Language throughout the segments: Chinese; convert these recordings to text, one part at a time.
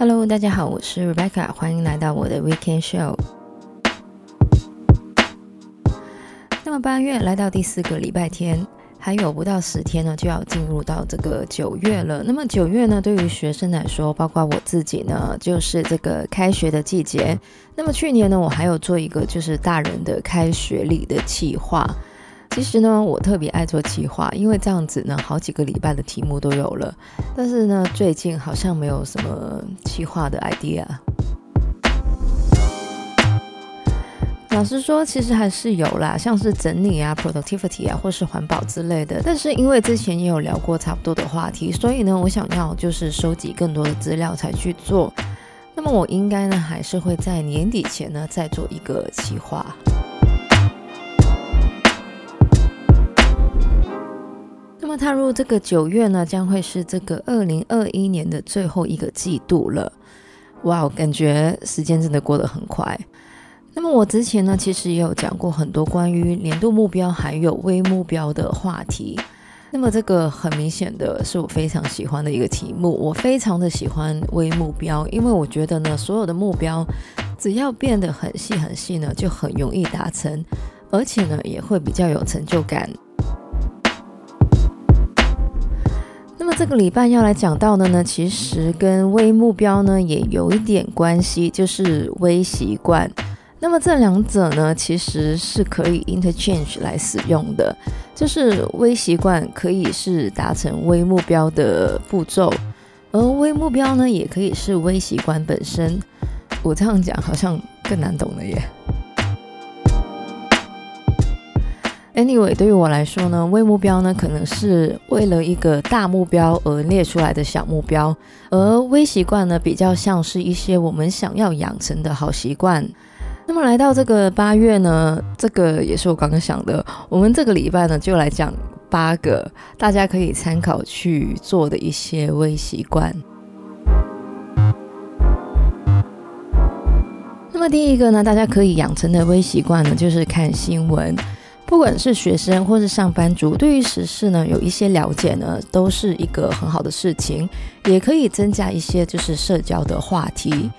Hello，大家好，我是 Rebecca，欢迎来到我的 Weekend Show。那么八月来到第四个礼拜天，还有不到十天呢，就要进入到这个九月了。那么九月呢，对于学生来说，包括我自己呢，就是这个开学的季节。那么去年呢，我还有做一个就是大人的开学礼的计划。其实呢，我特别爱做企划，因为这样子呢，好几个礼拜的题目都有了。但是呢，最近好像没有什么企划的 idea。老实说，其实还是有啦，像是整理啊、productivity 啊，或是环保之类的。但是因为之前也有聊过差不多的话题，所以呢，我想要就是收集更多的资料才去做。那么我应该呢，还是会在年底前呢，再做一个企划。踏入这个九月呢，将会是这个二零二一年的最后一个季度了。哇，我感觉时间真的过得很快。那么我之前呢，其实也有讲过很多关于年度目标还有微目标的话题。那么这个很明显的是我非常喜欢的一个题目。我非常的喜欢微目标，因为我觉得呢，所有的目标只要变得很细很细呢，就很容易达成，而且呢，也会比较有成就感。这个礼拜要来讲到的呢，其实跟微目标呢也有一点关系，就是微习惯。那么这两者呢，其实是可以 interchange 来使用的，就是微习惯可以是达成微目标的步骤，而微目标呢也可以是微习惯本身。我这样讲好像更难懂了耶。Anyway，对于我来说呢，微目标呢可能是为了一个大目标而列出来的小目标，而微习惯呢比较像是一些我们想要养成的好习惯。那么来到这个八月呢，这个也是我刚刚想的，我们这个礼拜呢就来讲八个大家可以参考去做的一些微习惯。那么第一个呢，大家可以养成的微习惯呢，就是看新闻。不管是学生或是上班族，对于时事呢有一些了解呢，都是一个很好的事情，也可以增加一些就是社交的话题。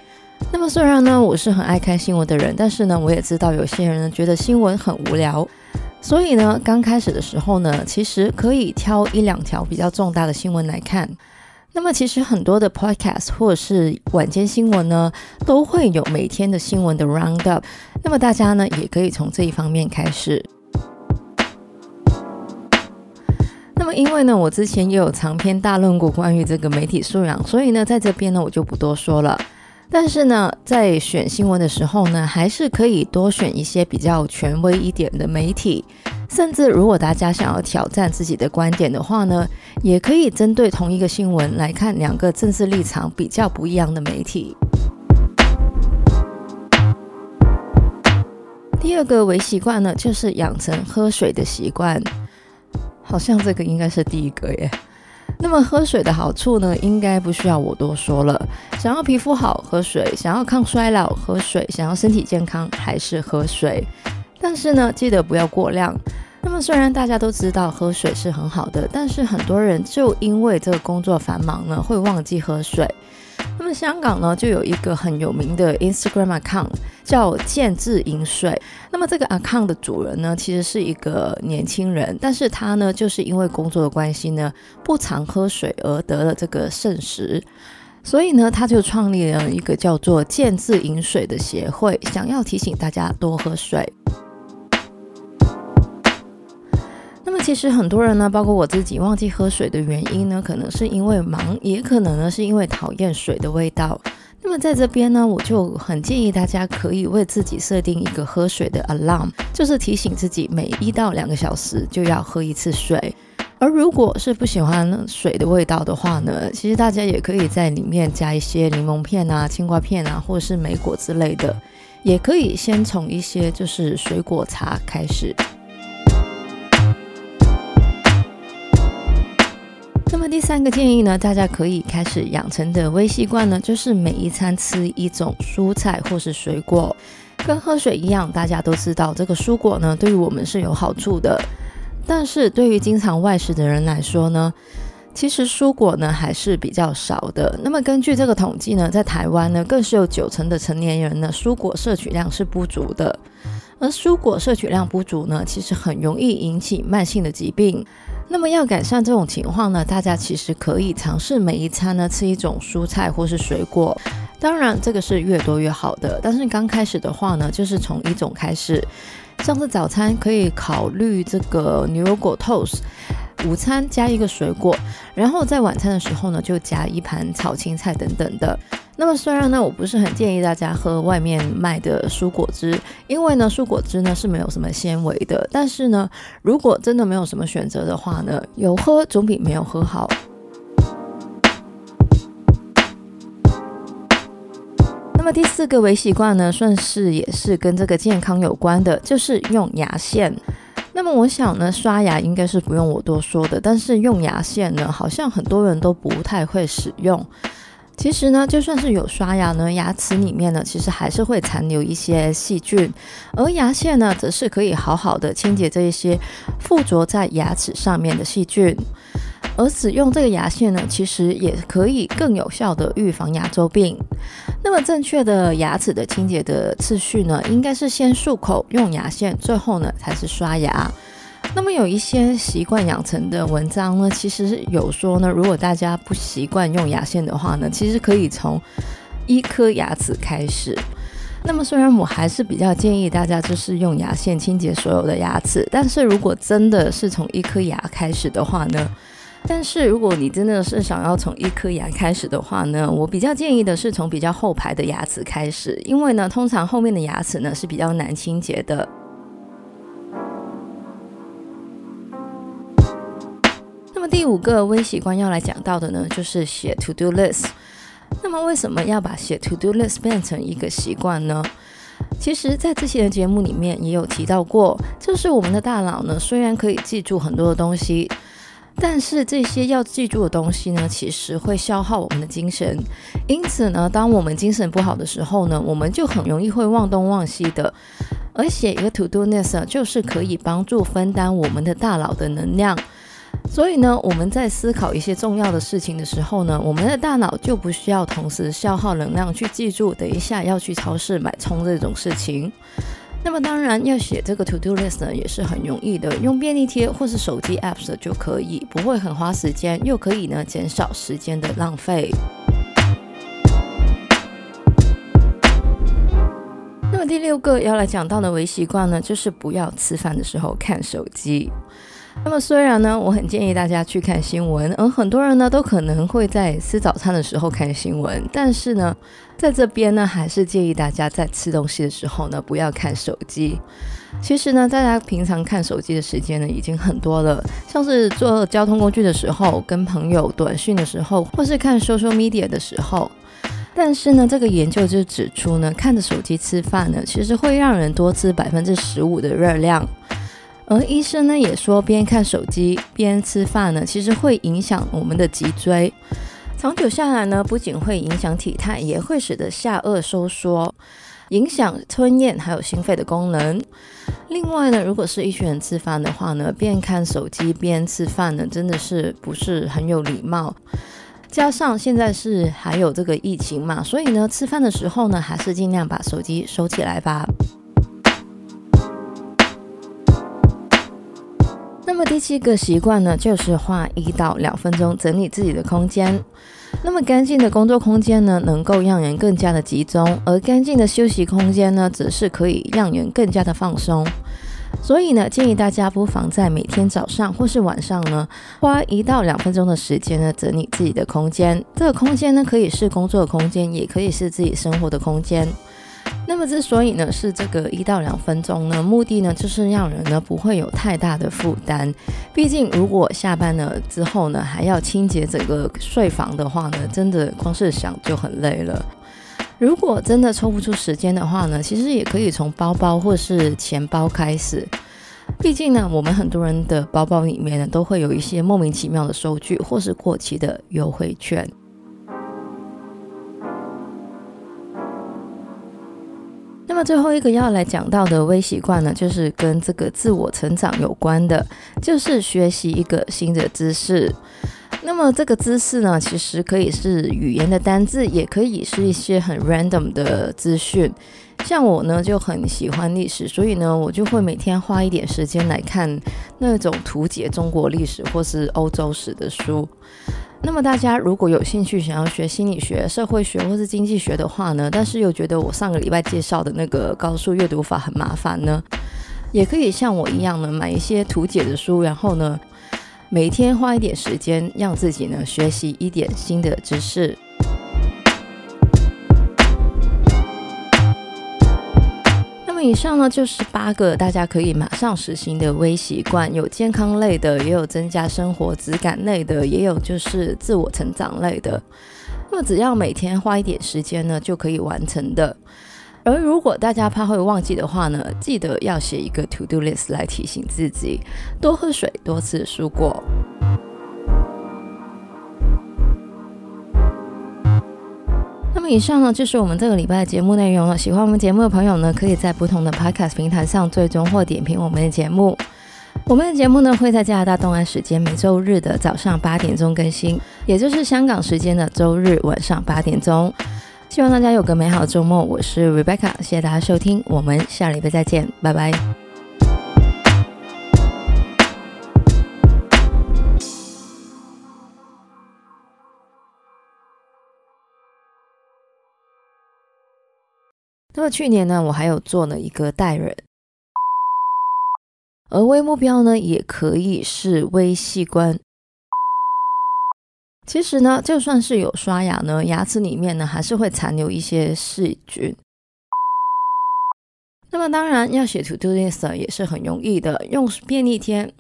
那么虽然呢我是很爱看新闻的人，但是呢我也知道有些人呢觉得新闻很无聊，所以呢刚开始的时候呢，其实可以挑一两条比较重大的新闻来看。那么其实很多的 podcast 或者是晚间新闻呢，都会有每天的新闻的 roundup。那么大家呢也可以从这一方面开始。那么因为呢，我之前也有长篇大论过关于这个媒体素养，所以呢，在这边呢，我就不多说了。但是呢，在选新闻的时候呢，还是可以多选一些比较权威一点的媒体。甚至如果大家想要挑战自己的观点的话呢，也可以针对同一个新闻来看两个政治立场比较不一样的媒体。第二个微习惯呢，就是养成喝水的习惯。好像这个应该是第一个耶。那么喝水的好处呢，应该不需要我多说了。想要皮肤好，喝水；想要抗衰老，喝水；想要身体健康，还是喝水。但是呢，记得不要过量。那么虽然大家都知道喝水是很好的，但是很多人就因为这个工作繁忙呢，会忘记喝水。那么香港呢，就有一个很有名的 Instagram account 叫“建智饮水”。那么这个 account 的主人呢，其实是一个年轻人，但是他呢，就是因为工作的关系呢，不常喝水而得了这个肾石，所以呢，他就创立了一个叫做“建智饮水”的协会，想要提醒大家多喝水。其实很多人呢，包括我自己，忘记喝水的原因呢，可能是因为忙，也可能呢是因为讨厌水的味道。那么在这边呢，我就很建议大家可以为自己设定一个喝水的 alarm，就是提醒自己每一到两个小时就要喝一次水。而如果是不喜欢水的味道的话呢，其实大家也可以在里面加一些柠檬片啊、青瓜片啊，或者是莓果之类的，也可以先从一些就是水果茶开始。那么第三个建议呢，大家可以开始养成的微习惯呢，就是每一餐吃一种蔬菜或是水果，跟喝水一样。大家都知道这个蔬果呢，对于我们是有好处的。但是对于经常外食的人来说呢，其实蔬果呢还是比较少的。那么根据这个统计呢，在台湾呢，更是有九成的成年人呢，蔬果摄取量是不足的。而蔬果摄取量不足呢，其实很容易引起慢性的疾病。那么要改善这种情况呢，大家其实可以尝试每一餐呢吃一种蔬菜或是水果。当然，这个是越多越好的。但是刚开始的话呢，就是从一种开始，像是早餐可以考虑这个牛油果 toast，午餐加一个水果，然后在晚餐的时候呢，就加一盘炒青菜等等的。那么虽然呢，我不是很建议大家喝外面卖的蔬果汁，因为呢，蔬果汁呢是没有什么纤维的。但是呢，如果真的没有什么选择的话呢，有喝总比没有喝好。那么第四个微习惯呢，算是也是跟这个健康有关的，就是用牙线。那么我想呢，刷牙应该是不用我多说的，但是用牙线呢，好像很多人都不太会使用。其实呢，就算是有刷牙呢，牙齿里面呢，其实还是会残留一些细菌，而牙线呢，则是可以好好的清洁这一些附着在牙齿上面的细菌。而使用这个牙线呢，其实也可以更有效的预防牙周病。那么正确的牙齿的清洁的次序呢，应该是先漱口用牙线，最后呢才是刷牙。那么有一些习惯养成的文章呢，其实有说呢，如果大家不习惯用牙线的话呢，其实可以从一颗牙齿开始。那么虽然我还是比较建议大家就是用牙线清洁所有的牙齿，但是如果真的是从一颗牙开始的话呢，但是如果你真的是想要从一颗牙开始的话呢，我比较建议的是从比较后排的牙齿开始，因为呢，通常后面的牙齿呢是比较难清洁的。那么第五个微习惯要来讲到的呢，就是写 to do list。那么为什么要把写 to do list 变成一个习惯呢？其实，在之前的节目里面也有提到过，就是我们的大脑呢，虽然可以记住很多的东西，但是这些要记住的东西呢，其实会消耗我们的精神。因此呢，当我们精神不好的时候呢，我们就很容易会忘东忘西的。而写一个 to do list 就是可以帮助分担我们的大脑的能量。所以呢，我们在思考一些重要的事情的时候呢，我们的大脑就不需要同时消耗能量去记住，等一下要去超市买葱这种事情。那么当然要写这个 to do list 呢，也是很容易的，用便利贴或是手机 apps 就可以，不会很花时间，又可以呢减少时间的浪费。那么第六个要来讲到的微习惯呢，就是不要吃饭的时候看手机。那么虽然呢，我很建议大家去看新闻，而很多人呢都可能会在吃早餐的时候看新闻，但是呢，在这边呢，还是建议大家在吃东西的时候呢，不要看手机。其实呢，大家平常看手机的时间呢，已经很多了，像是坐交通工具的时候、跟朋友短讯的时候，或是看 social media 的时候。但是呢，这个研究就指出呢，看着手机吃饭呢，其实会让人多吃百分之十五的热量。而医生呢也说，边看手机边吃饭呢，其实会影响我们的脊椎。长久下来呢，不仅会影响体态，也会使得下颚收缩，影响吞咽还有心肺的功能。另外呢，如果是一群人吃饭的话呢，边看手机边吃饭呢，真的是不是很有礼貌。加上现在是还有这个疫情嘛，所以呢，吃饭的时候呢，还是尽量把手机收起来吧。那么第七个习惯呢，就是花一到两分钟整理自己的空间。那么干净的工作空间呢，能够让人更加的集中；而干净的休息空间呢，则是可以让人更加的放松。所以呢，建议大家不妨在每天早上或是晚上呢，花一到两分钟的时间呢，整理自己的空间。这个空间呢，可以是工作的空间，也可以是自己生活的空间。那么之所以呢是这个一到两分钟呢，目的呢就是让人呢不会有太大的负担。毕竟如果下班了之后呢还要清洁整个睡房的话呢，真的光是想就很累了。如果真的抽不出时间的话呢，其实也可以从包包或是钱包开始。毕竟呢，我们很多人的包包里面呢都会有一些莫名其妙的收据或是过期的优惠券。么最后一个要来讲到的微习惯呢，就是跟这个自我成长有关的，就是学习一个新的知识。那么这个知识呢，其实可以是语言的单字，也可以是一些很 random 的资讯。像我呢就很喜欢历史，所以呢我就会每天花一点时间来看那种图解中国历史或是欧洲史的书。那么大家如果有兴趣想要学心理学、社会学或是经济学的话呢，但是又觉得我上个礼拜介绍的那个高数阅读法很麻烦呢，也可以像我一样呢买一些图解的书，然后呢每天花一点时间让自己呢学习一点新的知识。以上呢就是八个大家可以马上实行的微习惯，有健康类的，也有增加生活质感类的，也有就是自我成长类的。那么只要每天花一点时间呢，就可以完成的。而如果大家怕会忘记的话呢，记得要写一个 to do list 来提醒自己，多喝水，多吃蔬果。以上呢就是我们这个礼拜的节目内容了。喜欢我们节目的朋友呢，可以在不同的 Podcast 平台上追踪或点评我们的节目。我们的节目呢会在加拿大东岸时间每周日的早上八点钟更新，也就是香港时间的周日晚上八点钟。希望大家有个美好的周末。我是 Rebecca，谢谢大家收听，我们下礼拜再见，拜拜。那么去年呢，我还有做了一个代人，而微目标呢，也可以是微器官。其实呢，就算是有刷牙呢，牙齿里面呢，还是会残留一些细菌。那么当然要写 To Do List 也是很容易的，用便利贴